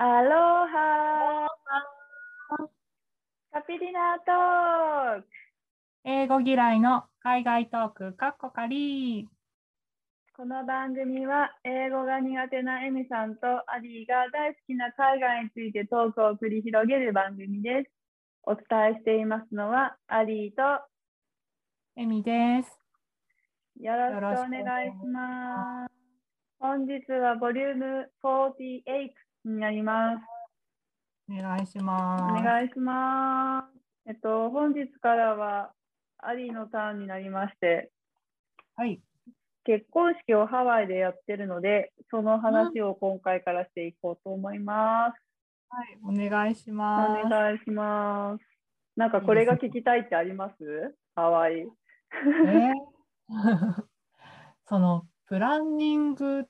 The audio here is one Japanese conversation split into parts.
アロハカピリナトーク英語嫌いの海外トーク、カッコカリこの番組は英語が苦手なエミさんとアリーが大好きな海外についてトークを繰り広げる番組です。お伝えしていますのはアリーとエミです。よろしくお願いします。本日はボリューム48になります。お願いしおます。願いします。えっと、本日からはアリーのターンになりまして、はい。結婚式をハワイでやってるので、その話を今回からしていこうと思います。はい、お願いしおます。願いします。なんかこれが聞きたいってあります？ハワイ。え そのプランニング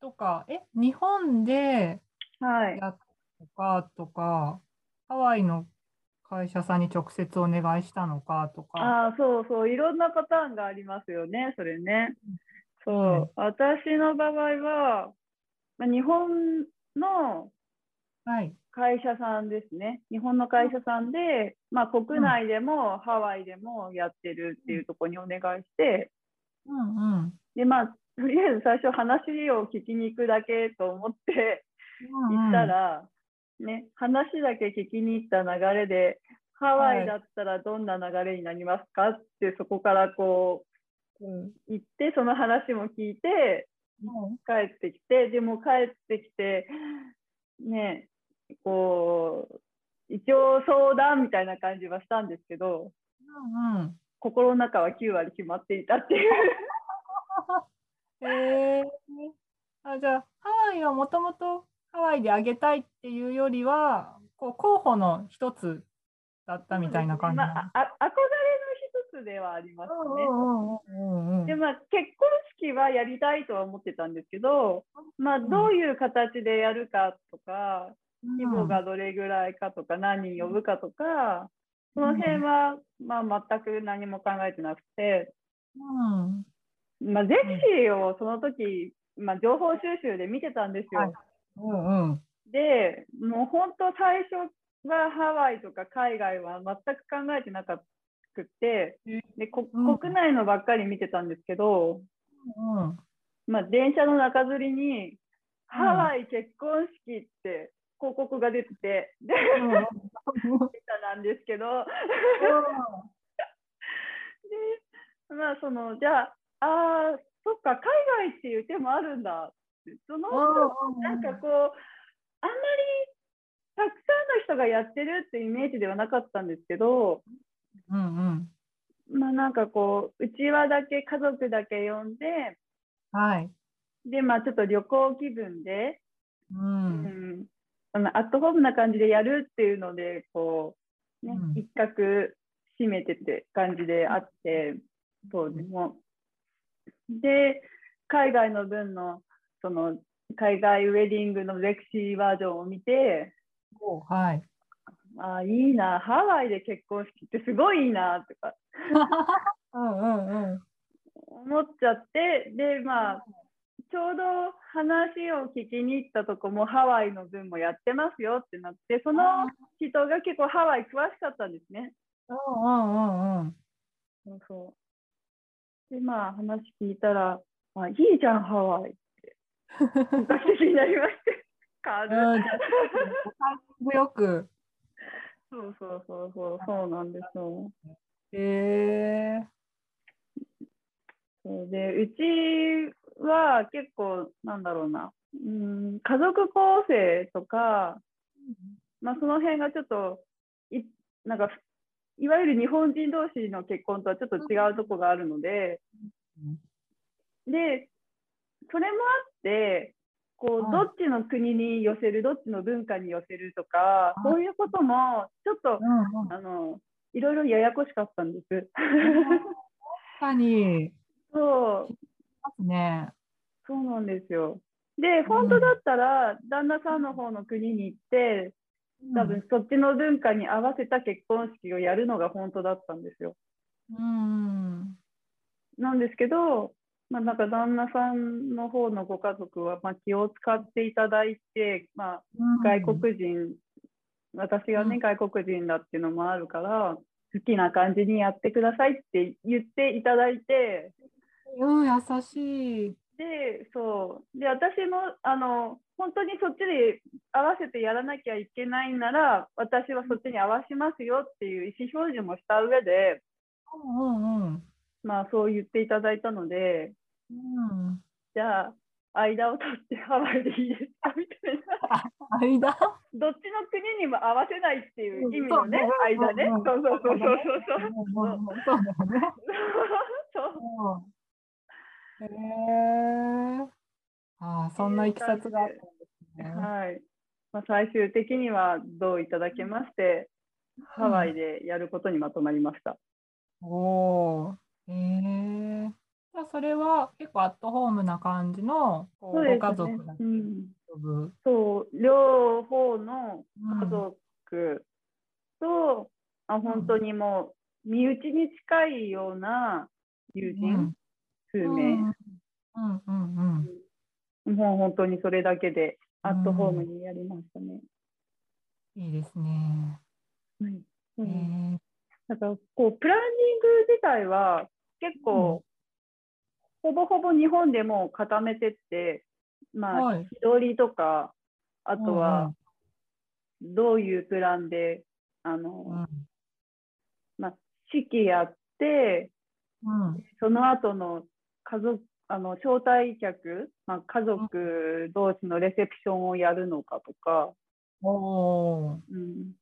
とか、え、日本ではい。やったのかとか、ハワイの会社さんに直接お願いしたのかとか、ああ、そうそう、いろんなパターンがありますよね、それね。そう、うん私の場合は、まあ日本のはい。会社さんですね。日本の会社さんで、まあ、国内でもハワイでもやってるっていうところにお願いして、うんうん。で、まあ、とりあえず最初話を聞きに行くだけと思って行ったら、ね、話だけ聞きに行った流れで、ハワイだったらどんな流れになりますかって、そこからこう、うん、行って、その話も聞いて、うん。帰ってきて、でも帰ってきて、ね、こう、一応相談みたいな感じはしたんですけど、うんうん。心の中は9割決まっていたっていう。へえあじゃあハワイはもともとハワイであげたいっていうよりはこう候補の一つだったみたいな感じまなの？あ、あ憧れの一つではありますね。うんうんうんでまあ、結婚式はやりたいとは思ってたんですけど、まあ、どういう形でやるかとか、規模がどれぐらいかとか、何人呼ぶかとか、その辺は、まあ、全く何も考えてなくて、うん。まあ、ゼクシーをその時、まあ、情報収集で見てたんですよ。はいうんうん。で、もう本当最初はハワイとか海外は全く考えてなかくて、でこうん。国内のばっかり見てたんですけど、うんまあ、電車の中吊りに、ハワイ結婚式って広告が出てて、で、出たなんですけど、で、まあ、その、じゃあ、あーそっか、海外っていう手もあるんだ。その、なんかこう、あんまりたくさんの人がやってるってイメージではなかったんですけど、うんうん。まあなんかこう、うちわだけ、家族だけ呼んで、はい。で、まあちょっと旅行気分で、ううん。ん、あのアットホームな感じでやるっていうので、こう、ね、うん。一角締めてて感じであって、そうでも。で、海外の分の、その、海外ウェディングのレクシーバージョンを見て、はいあーいいな、ハワイで結婚式ってすごいいいなとか うんうんうん思っちゃって、で、まあ、ちょうど話を聞きに行ったとこもハワイの分もやってますよってなって、その人が結構ハワイ詳しかったんですね。うんうんうんそうそう。で、まあ話聞いたら、あいいじゃん、ハワイって。本格的になりまして。軽いうんじゃあおタイミングよく。そうそうそうそう、そうなんですよ。へえそうで、うちは結構、なんだろうな、うん、家族構成とか、まあ、その辺がちょっとい、なんか、いわゆる日本人同士の結婚とはちょっと違うとこがあるので、で、それもあって、こう、はいどっちの国に寄せる、どっちの文化に寄せるとか、そういうことも、ちょっと、うんうんあの、いろいろややこしかったんです。確かに そう、ますね。そうなんですよ。で、本当だったら、旦那さんの方の国に行って、多分そっちの文化に合わせた結婚式をやるのが本当だったんですよ。うん。なんですけど、まあ、なんか旦那さんの方のご家族は、まあ、気を使っていただいて、まあ、外国人、私がね、外国人だっていうのもあるから、好きな感じにやってくださいって言っていただいて、うん、優しい。で、そう。で、私も、あの、本当にそっちで合わせてやらなきゃいけないなら、私はそっちに合わしますよっていう意思表示もした上で、うんうんうん。まあ、そう言っていただいたので、うん、じゃあ、間を取ってハワイでいいですかみたいな。間？どっちの国にも合わせないっていう意味のねうん、間ね。うんそうそうそうそうそう。そうだよね。そううんへえ。ああ、そんないきさつがあったんですね。はい。まあ、最終的にはどういただけまして、ハワイでやることにまとまりました。おお。へえ。じゃあそれは結構アットホームな感じのこうねご家族がうん。そう、両方のうん家族と、あ本当にもう身内に近いような友人、数うん名、うんうんうんもう本当にそれだけでアットホームにやりましたね。うん。いいですね。はいへうんえ。だからこうプランニング自体は結構、ほぼほぼ日本でも固めてって、まあ、はい。日取りとか、あとうんはどういうプランで、あの、うん。まあ、式やって、うん。その後の家族、あの招待客、まあ、家族同士のレセプションをやるのかとか。うん、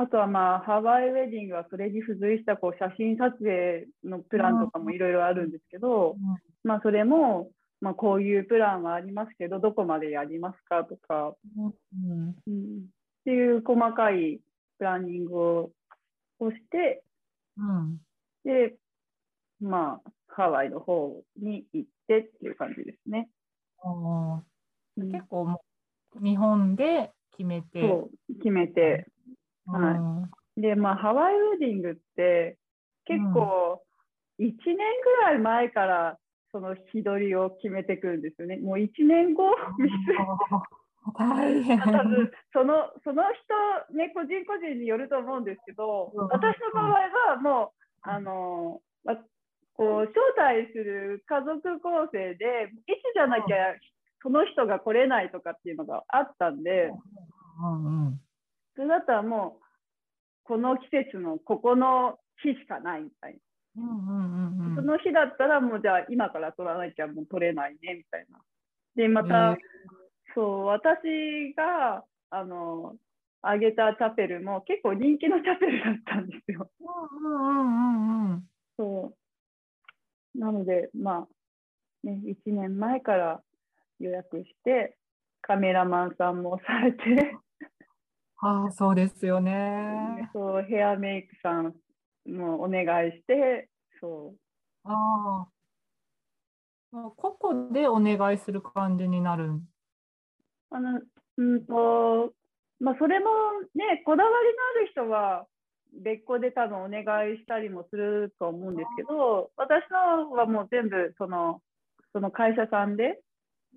あとはまあハワイウェディングはそれに付随したこう写真撮影のプランとかもいろいろあるんですけど、まあそれも、まあ、こういうプランはありますけどどこまでやりますかとか、うん。うん、っていう細かいプランニングををしてうん。でまあハワイの方に行ってっていう感じですね。結構もう日本で決めて。決めてはい。うん。でまあハワイウェディングって結構1年ぐらい前からその日取りを決めてくるんですよね。もう1年後見大変。多分そのその人、ね、個人個人によると思うんですけど、うん。私の場合はもう、あのまこう招待する家族構成で、いつじゃなきゃその人が来れないとかっていうのがあったんで、うんうんそれだったらもう、この季節のここの日しかないみたいな。うんうんうんその日だったらもうじゃあ今から取らなきゃもう取れないねみたいな。で、また、そう、私が、あの、あげたチャペルも結構人気のチャペルだったんですよ。うんうんうんうんそう。なので、まあ、ね、1年前から予約して、カメラマンさんもされて、ああ、そうですよね。そう、ヘアメイクさんもお願いして、そう。ああ。個々でお願いする感じになる。あの、うんと、まあ、それもね、こだわりのある人は、別個で多分お願いしたりもすると思うんですけど、私のはもう全部その、その会社さんで、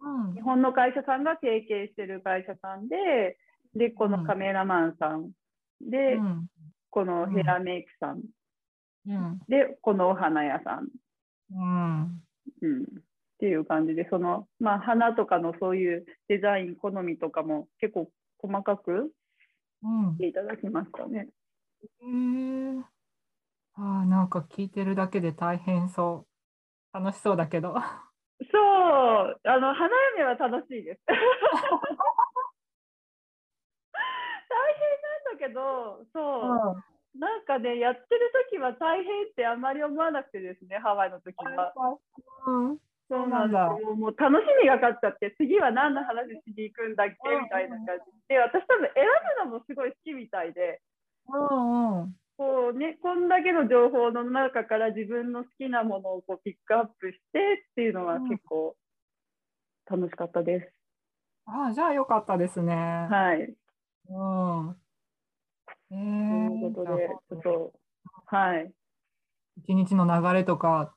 うん日本の会社さんが提携してる会社さんで、で、このカメラマンさんで、うん。このヘアメイクさん。うん。で、このお花屋さん、うん。うん、っていう感じで、その、まあ、花とかのそういうデザイン、好みとかも結構細かくうん。していただきましたね。へえああ、なんか聞いてるだけで大変そう。楽しそうだけど。そう、あの花嫁は楽しいです。大変なんだけど、そう、なんかね、やってる時は大変ってあんまり思わなくてですね、ハワイの時は。うんそうなんですそうよ。もう楽しみが勝っちゃって、次は何の話しに行くんだっけみたいな感じで、私多分選ぶのもすごい好きみたいで、うんうんこうね、こんだけの情報の中から自分の好きなものをこうピックアップしてっていうのはうん結構楽しかったです。ああ、じゃあよかったですね。はい。うん。えとーいうことで、ちょっと、はい。一日の流れとか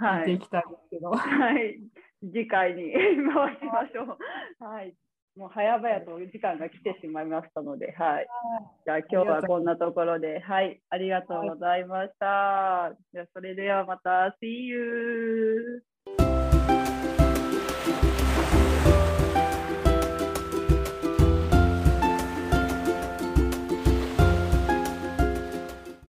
聞いていきたいですけど。はい、次回に 回しましょう。はい。もう早々と時間が来てしまいましたので、はい。じゃあ今日はこんなところで、はい、ありがとうございました。じゃあそれではまた、See you!